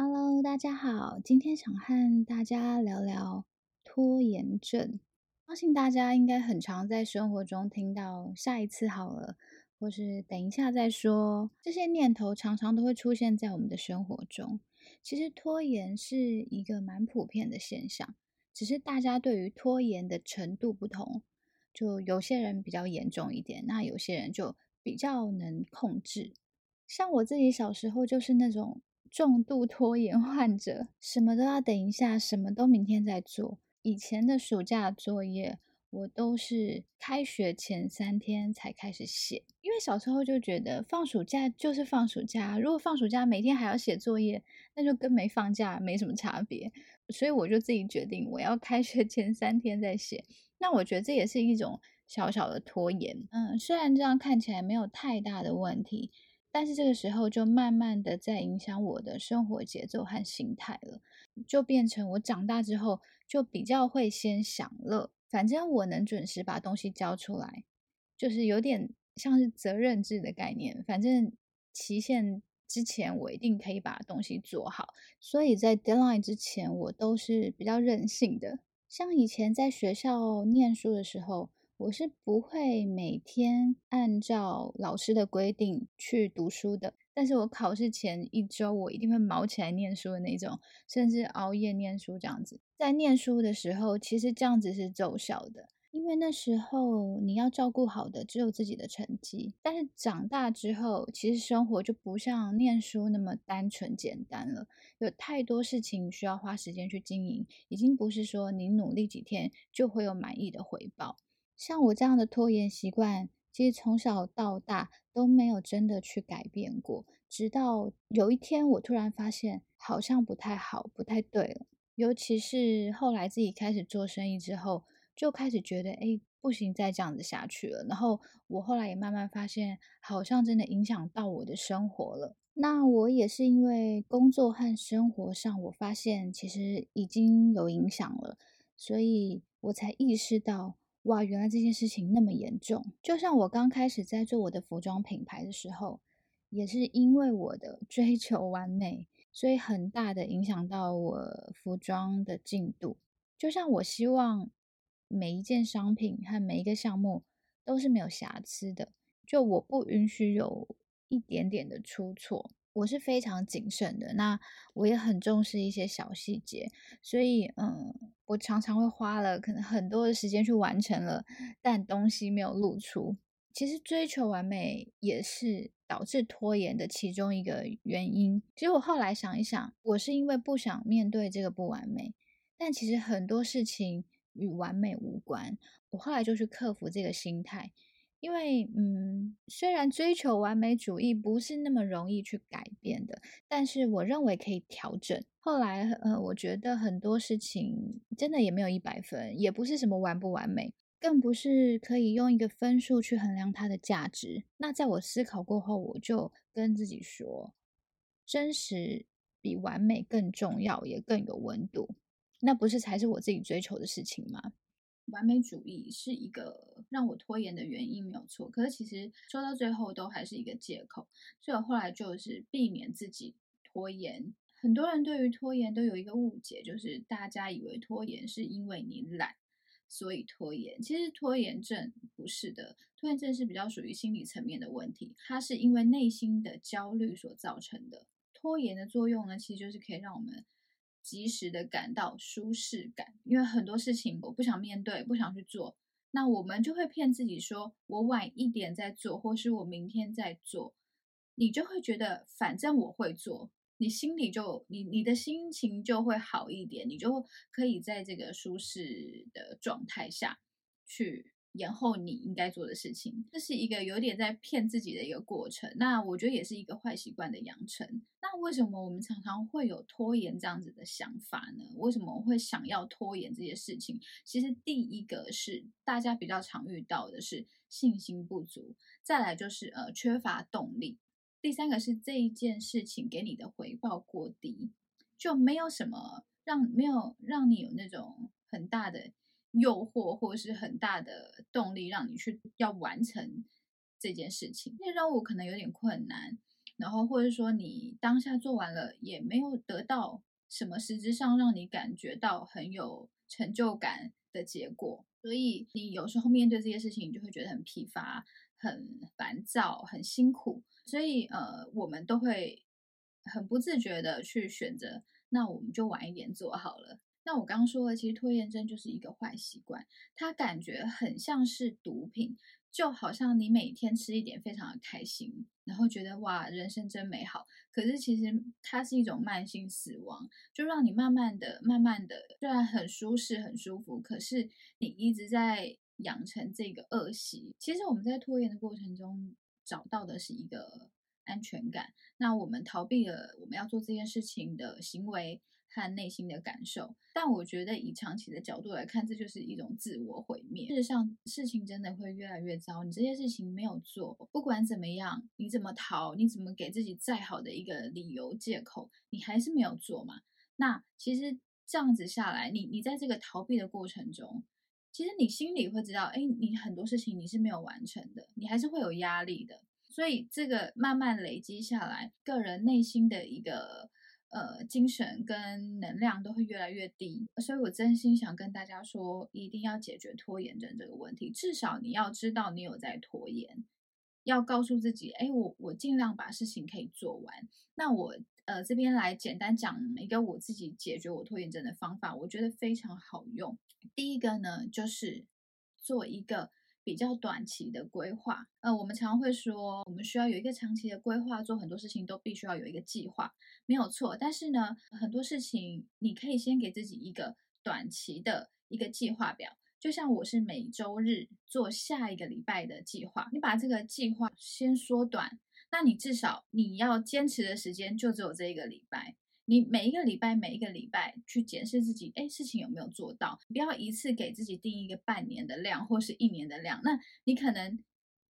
Hello，大家好，今天想和大家聊聊拖延症。相信大家应该很常在生活中听到“下一次好了”或是“等一下再说”，这些念头常常都会出现在我们的生活中。其实拖延是一个蛮普遍的现象，只是大家对于拖延的程度不同。就有些人比较严重一点，那有些人就比较能控制。像我自己小时候就是那种。重度拖延患者，什么都要等一下，什么都明天再做。以前的暑假作业，我都是开学前三天才开始写，因为小时候就觉得放暑假就是放暑假，如果放暑假每天还要写作业，那就跟没放假没什么差别。所以我就自己决定，我要开学前三天再写。那我觉得这也是一种小小的拖延，嗯，虽然这样看起来没有太大的问题。但是这个时候就慢慢的在影响我的生活节奏和心态了，就变成我长大之后就比较会先享乐，反正我能准时把东西交出来，就是有点像是责任制的概念，反正期限之前我一定可以把东西做好，所以在 deadline 之前我都是比较任性的，像以前在学校念书的时候。我是不会每天按照老师的规定去读书的，但是我考试前一周，我一定会卯起来念书的那种，甚至熬夜念书这样子。在念书的时候，其实这样子是奏效的，因为那时候你要照顾好的只有自己的成绩。但是长大之后，其实生活就不像念书那么单纯简单了，有太多事情需要花时间去经营，已经不是说你努力几天就会有满意的回报。像我这样的拖延习惯，其实从小到大都没有真的去改变过。直到有一天，我突然发现好像不太好，不太对了。尤其是后来自己开始做生意之后，就开始觉得，哎，不行，再这样子下去了。然后我后来也慢慢发现，好像真的影响到我的生活了。那我也是因为工作和生活上，我发现其实已经有影响了，所以我才意识到。哇，原来这件事情那么严重！就像我刚开始在做我的服装品牌的时候，也是因为我的 追求完美，所以很大的影响到我服装的进度。就像我希望每一件商品和每一个项目都是没有瑕疵的，就我不允许有一点点的出错。我是非常谨慎的，那我也很重视一些小细节，所以嗯，我常常会花了可能很多的时间去完成了，但东西没有露出。其实追求完美也是导致拖延的其中一个原因。其实我后来想一想，我是因为不想面对这个不完美，但其实很多事情与完美无关。我后来就去克服这个心态。因为，嗯，虽然追求完美主义不是那么容易去改变的，但是我认为可以调整。后来，呃，我觉得很多事情真的也没有一百分，也不是什么完不完美，更不是可以用一个分数去衡量它的价值。那在我思考过后，我就跟自己说，真实比完美更重要，也更有温度。那不是才是我自己追求的事情吗？完美主义是一个让我拖延的原因，没有错。可是其实说到最后都还是一个借口，所以我后来就是避免自己拖延。很多人对于拖延都有一个误解，就是大家以为拖延是因为你懒，所以拖延。其实拖延症不是的，拖延症是比较属于心理层面的问题，它是因为内心的焦虑所造成的。拖延的作用呢，其实就是可以让我们。及时的感到舒适感，因为很多事情我不想面对，不想去做，那我们就会骗自己说，我晚一点再做，或是我明天再做，你就会觉得反正我会做，你心里就你你的心情就会好一点，你就可以在这个舒适的状态下去。延后你应该做的事情，这是一个有点在骗自己的一个过程。那我觉得也是一个坏习惯的养成。那为什么我们常常会有拖延这样子的想法呢？为什么会想要拖延这些事情？其实第一个是大家比较常遇到的是信心不足，再来就是呃缺乏动力，第三个是这一件事情给你的回报过低，就没有什么让没有让你有那种很大的。诱惑或是很大的动力，让你去要完成这件事情。那任务可能有点困难，然后或者说你当下做完了也没有得到什么实质上让你感觉到很有成就感的结果，所以你有时候面对这些事情，你就会觉得很疲乏、很烦躁、很辛苦。所以呃，我们都会很不自觉的去选择，那我们就晚一点做好了。那我刚刚说的，其实拖延症就是一个坏习惯，它感觉很像是毒品。就好像你每天吃一点非常的开心，然后觉得哇，人生真美好。可是其实它是一种慢性死亡，就让你慢慢的、慢慢的，虽然很舒适、很舒服，可是你一直在养成这个恶习。其实我们在拖延的过程中找到的是一个安全感，那我们逃避了我们要做这件事情的行为。和内心的感受，但我觉得以长期的角度来看，这就是一种自我毁灭。事实上，事情真的会越来越糟。你这些事情没有做，不管怎么样，你怎么逃，你怎么给自己再好的一个理由借口，你还是没有做嘛。那其实这样子下来，你你在这个逃避的过程中，其实你心里会知道，哎，你很多事情你是没有完成的，你还是会有压力的。所以这个慢慢累积下来，个人内心的一个。呃，精神跟能量都会越来越低，所以我真心想跟大家说，一定要解决拖延症这个问题。至少你要知道你有在拖延，要告诉自己，哎，我我尽量把事情可以做完。那我呃这边来简单讲一个我自己解决我拖延症的方法，我觉得非常好用。第一个呢，就是做一个。比较短期的规划，呃，我们常常会说，我们需要有一个长期的规划，做很多事情都必须要有一个计划，没有错。但是呢，很多事情你可以先给自己一个短期的一个计划表，就像我是每周日做下一个礼拜的计划，你把这个计划先缩短，那你至少你要坚持的时间就只有这一个礼拜。你每一个礼拜，每一个礼拜去检视自己，哎，事情有没有做到？不要一次给自己定一个半年的量或是一年的量，那你可能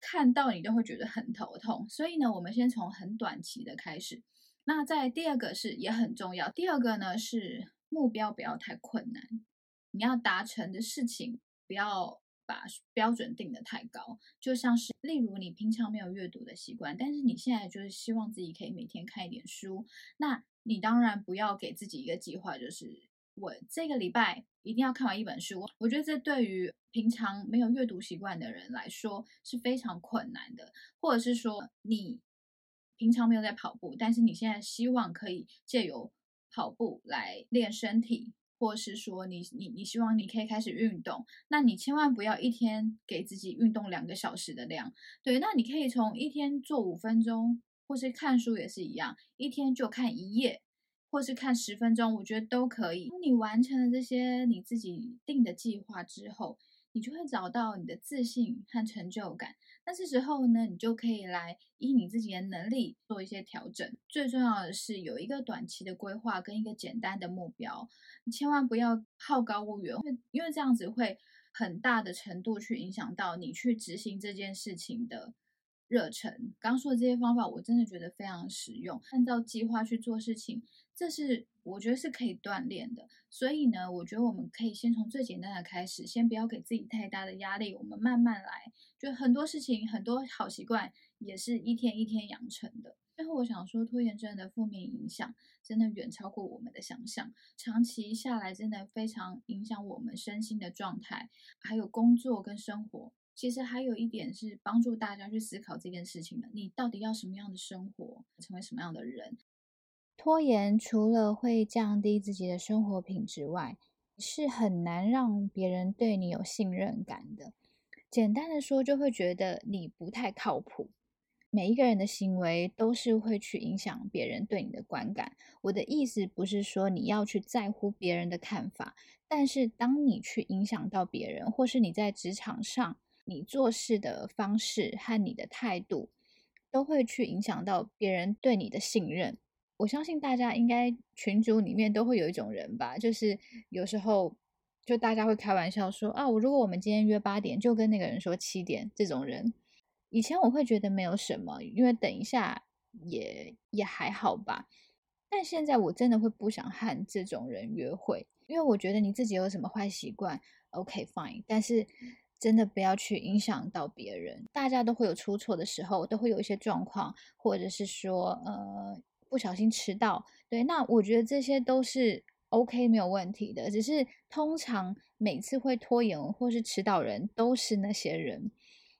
看到你都会觉得很头痛。所以呢，我们先从很短期的开始。那在第二个是也很重要，第二个呢是目标不要太困难，你要达成的事情不要把标准定得太高。就像是例如你平常没有阅读的习惯，但是你现在就是希望自己可以每天看一点书，那。你当然不要给自己一个计划，就是我这个礼拜一定要看完一本书。我觉得这对于平常没有阅读习惯的人来说是非常困难的，或者是说你平常没有在跑步，但是你现在希望可以借由跑步来练身体，或者是说你你你希望你可以开始运动，那你千万不要一天给自己运动两个小时的量。对，那你可以从一天做五分钟。或是看书也是一样，一天就看一页，或是看十分钟，我觉得都可以。当你完成了这些你自己定的计划之后，你就会找到你的自信和成就感。那这时候呢，你就可以来依你自己的能力做一些调整。最重要的是有一个短期的规划跟一个简单的目标，你千万不要好高骛远，因为这样子会很大的程度去影响到你去执行这件事情的。热忱，刚说的这些方法，我真的觉得非常实用。按照计划去做事情，这是我觉得是可以锻炼的。所以呢，我觉得我们可以先从最简单的开始，先不要给自己太大的压力，我们慢慢来。就很多事情，很多好习惯，也是一天一天养成的。最后，我想说，拖延症的负面影响真的远超过我们的想象，长期下来，真的非常影响我们身心的状态，还有工作跟生活。其实还有一点是帮助大家去思考这件事情的：你到底要什么样的生活，成为什么样的人？拖延除了会降低自己的生活品质外，是很难让别人对你有信任感的。简单的说，就会觉得你不太靠谱。每一个人的行为都是会去影响别人对你的观感。我的意思不是说你要去在乎别人的看法，但是当你去影响到别人，或是你在职场上，你做事的方式和你的态度，都会去影响到别人对你的信任。我相信大家应该群组里面都会有一种人吧，就是有时候就大家会开玩笑说啊，我如果我们今天约八点，就跟那个人说七点。这种人，以前我会觉得没有什么，因为等一下也也还好吧。但现在我真的会不想和这种人约会，因为我觉得你自己有什么坏习惯，OK fine，但是。真的不要去影响到别人。大家都会有出错的时候，都会有一些状况，或者是说，呃，不小心迟到。对，那我觉得这些都是 OK 没有问题的。只是通常每次会拖延或是迟到人都是那些人。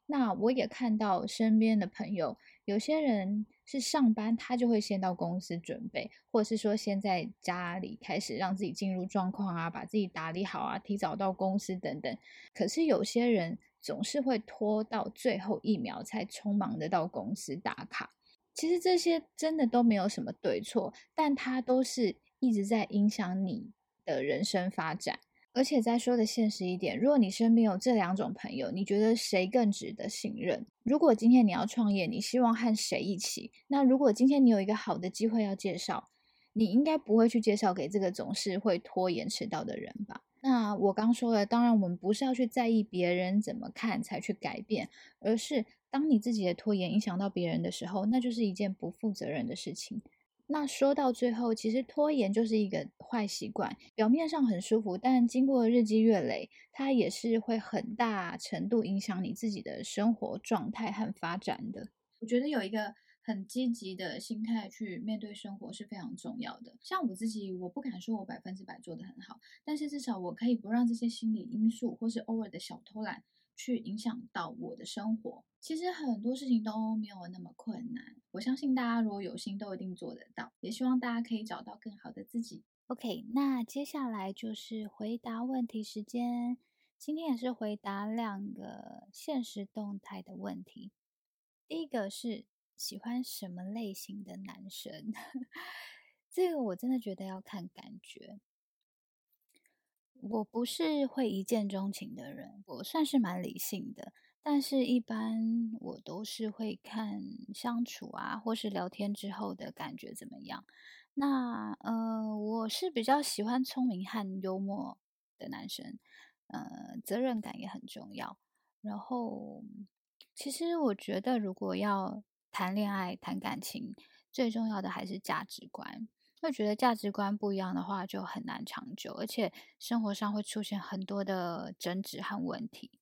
那我也看到身边的朋友，有些人是上班，他就会先到公司准备，或者是说先在家里开始让自己进入状况啊，把自己打理好啊，提早到公司等等。可是有些人总是会拖到最后一秒才匆忙的到公司打卡。其实这些真的都没有什么对错，但他都是一直在影响你的人生发展。而且再说的现实一点，如果你身边有这两种朋友，你觉得谁更值得信任？如果今天你要创业，你希望和谁一起？那如果今天你有一个好的机会要介绍，你应该不会去介绍给这个总是会拖延迟到的人吧？那我刚说了，当然我们不是要去在意别人怎么看才去改变，而是当你自己的拖延影响到别人的时候，那就是一件不负责任的事情。那说到最后，其实拖延就是一个坏习惯，表面上很舒服，但经过日积月累，它也是会很大程度影响你自己的生活状态和发展的。我觉得有一个很积极的心态去面对生活是非常重要的。像我自己，我不敢说我百分之百做得很好，但是至少我可以不让这些心理因素或是偶尔的小偷懒。去影响到我的生活，其实很多事情都没有那么困难。我相信大家如果有心，都一定做得到。也希望大家可以找到更好的自己。OK，那接下来就是回答问题时间。今天也是回答两个现实动态的问题。第一个是喜欢什么类型的男生？这个我真的觉得要看感觉。我不是会一见钟情的人，我算是蛮理性的，但是一般我都是会看相处啊，或是聊天之后的感觉怎么样。那呃，我是比较喜欢聪明和幽默的男生，呃，责任感也很重要。然后，其实我觉得如果要谈恋爱、谈感情，最重要的还是价值观。会觉得价值观不一样的话，就很难长久，而且生活上会出现很多的争执和问题。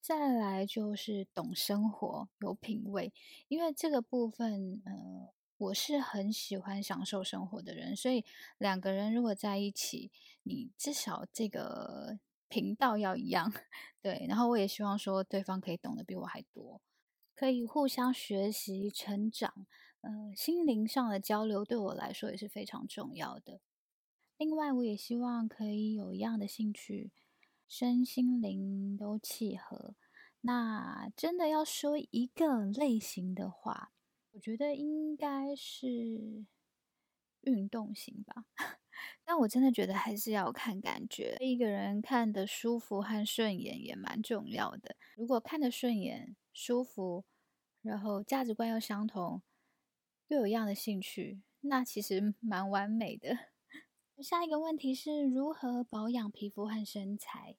再来就是懂生活、有品味，因为这个部分，嗯、呃，我是很喜欢享受生活的人，所以两个人如果在一起，你至少这个频道要一样，对。然后我也希望说，对方可以懂得比我还多，可以互相学习成长。呃，心灵上的交流对我来说也是非常重要的。另外，我也希望可以有一样的兴趣，身心灵都契合。那真的要说一个类型的话，我觉得应该是运动型吧。但我真的觉得还是要看感觉，一个人看得舒服和顺眼也蛮重要的。如果看得顺眼、舒服，然后价值观又相同。又有一样的兴趣，那其实 蛮完美的。下一个问题是如何保养皮肤和身材？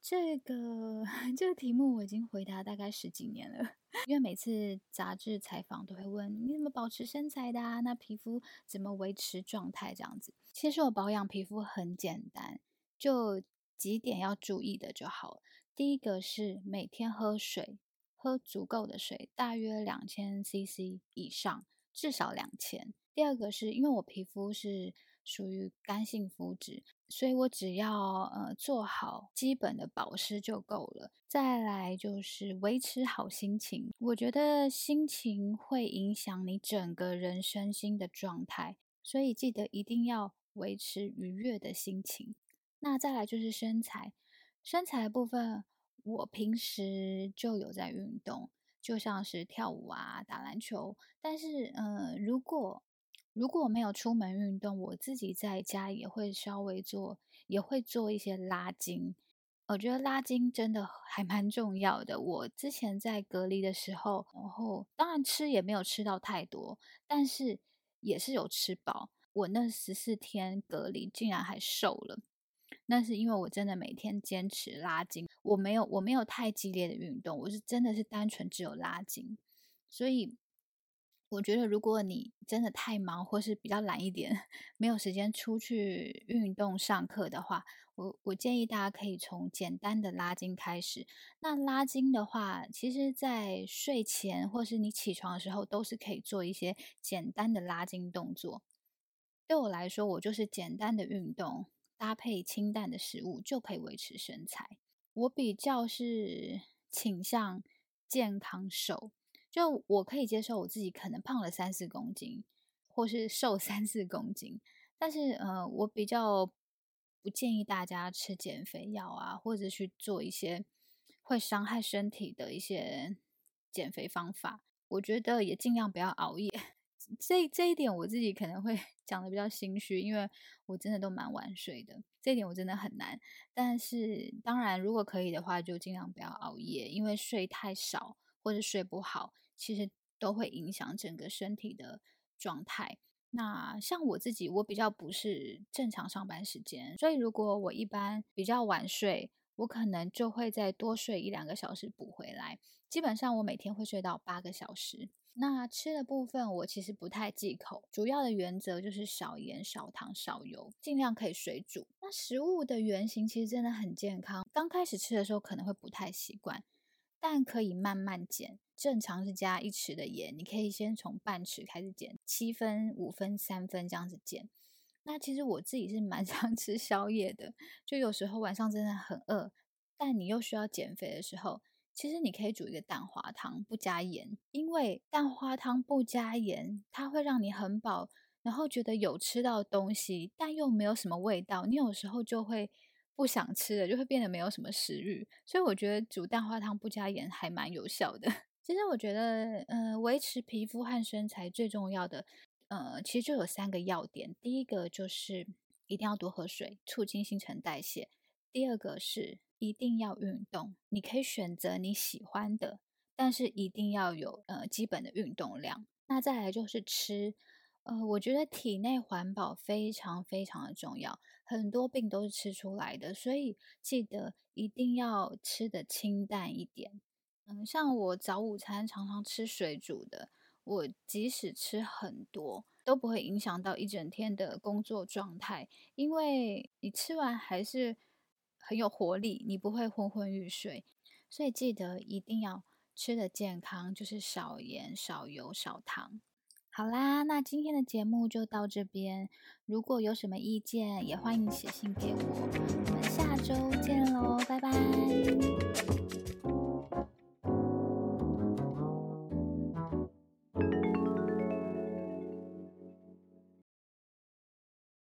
这个 这个题目我已经回答大概十几年了，因为每次杂志采访都会问你怎么保持身材的啊？那皮肤怎么维持状态？这样子，其实我保养皮肤很简单，就几点要注意的就好。第一个是每天喝水，喝足够的水，大约两千 CC 以上。至少两千。第二个是因为我皮肤是属于干性肤质，所以我只要呃做好基本的保湿就够了。再来就是维持好心情，我觉得心情会影响你整个人身心的状态，所以记得一定要维持愉悦的心情。那再来就是身材，身材部分我平时就有在运动。就像是跳舞啊、打篮球，但是，呃，如果如果没有出门运动，我自己在家也会稍微做，也会做一些拉筋。我觉得拉筋真的还蛮重要的。我之前在隔离的时候，然后当然吃也没有吃到太多，但是也是有吃饱。我那十四天隔离竟然还瘦了。那是因为我真的每天坚持拉筋，我没有我没有太激烈的运动，我是真的是单纯只有拉筋，所以我觉得如果你真的太忙，或是比较懒一点，没有时间出去运动、上课的话，我我建议大家可以从简单的拉筋开始。那拉筋的话，其实在睡前或是你起床的时候，都是可以做一些简单的拉筋动作。对我来说，我就是简单的运动搭配清淡的食物就可以维持身材。我比较是倾向健康瘦。就我可以接受我自己可能胖了三四公斤，或是瘦 三四公斤，但是呃，我比较不建议大家吃减肥药啊，或者去做一些会伤害身体的一些减肥方法。我觉得也尽量不要熬夜。这这一点我自己可能会 讲的比较心虚，因为我真的都蛮晚睡的，这一点我真的很难。但是当然，如果可以的话，就尽量不要熬夜，因为睡太少或者睡不好。其实都会影响整个身体的状态。那像我自己，我比较不是正常上班时间，所以如果我一般比较晚睡，我可能就会再多睡一两个小时补回来。基本上我每天会睡到八个小时。那吃的部分我其实不太忌口，主要的原则就是少盐、少糖、少油，尽量可以水煮。那食物的原型其实真的很健康，刚开始吃的时候可能会不太习惯。但可以慢慢减，正常是加一匙的盐，你可以先从半匙开始减，七分、五分、三分这样子减。那其实我自己是蛮 常吃宵夜的，就有时候晚上真的很饿，但你又需要减肥的时候，其实你可以煮一个蛋花汤，不加盐，因为蛋花汤不加盐，它会让你很饱，然后觉得有吃到东西，但又没有什么味道，你有时候就会。不想吃了，就会变得没有什么食欲，所以我觉得煮蛋花汤不加盐还蛮有效的。其实我觉得，呃，维持皮肤和身材最重要的，呃，其实就有三个要点。第一个就是一定要多喝水，促进新陈代谢；第二个是一定要运动，你可以选择你喜欢的，但是一定要有呃基本的运动量。那再来就是吃。呃，我觉得体内环保非常非常的重要，很多病都是吃出来的，所以记得一定要吃得清淡一点。嗯，像我早午餐常常吃水煮的，我即使吃很多都不会影响到一整天的工作状态，因为你吃完还是很有活力，你不会昏昏欲睡。所以记得一定要吃的健康，就是少盐、少油、少糖。好啦，那今天的节目就到这边。如果有什么意见，也欢迎写信给我。我们下周见喽，拜拜。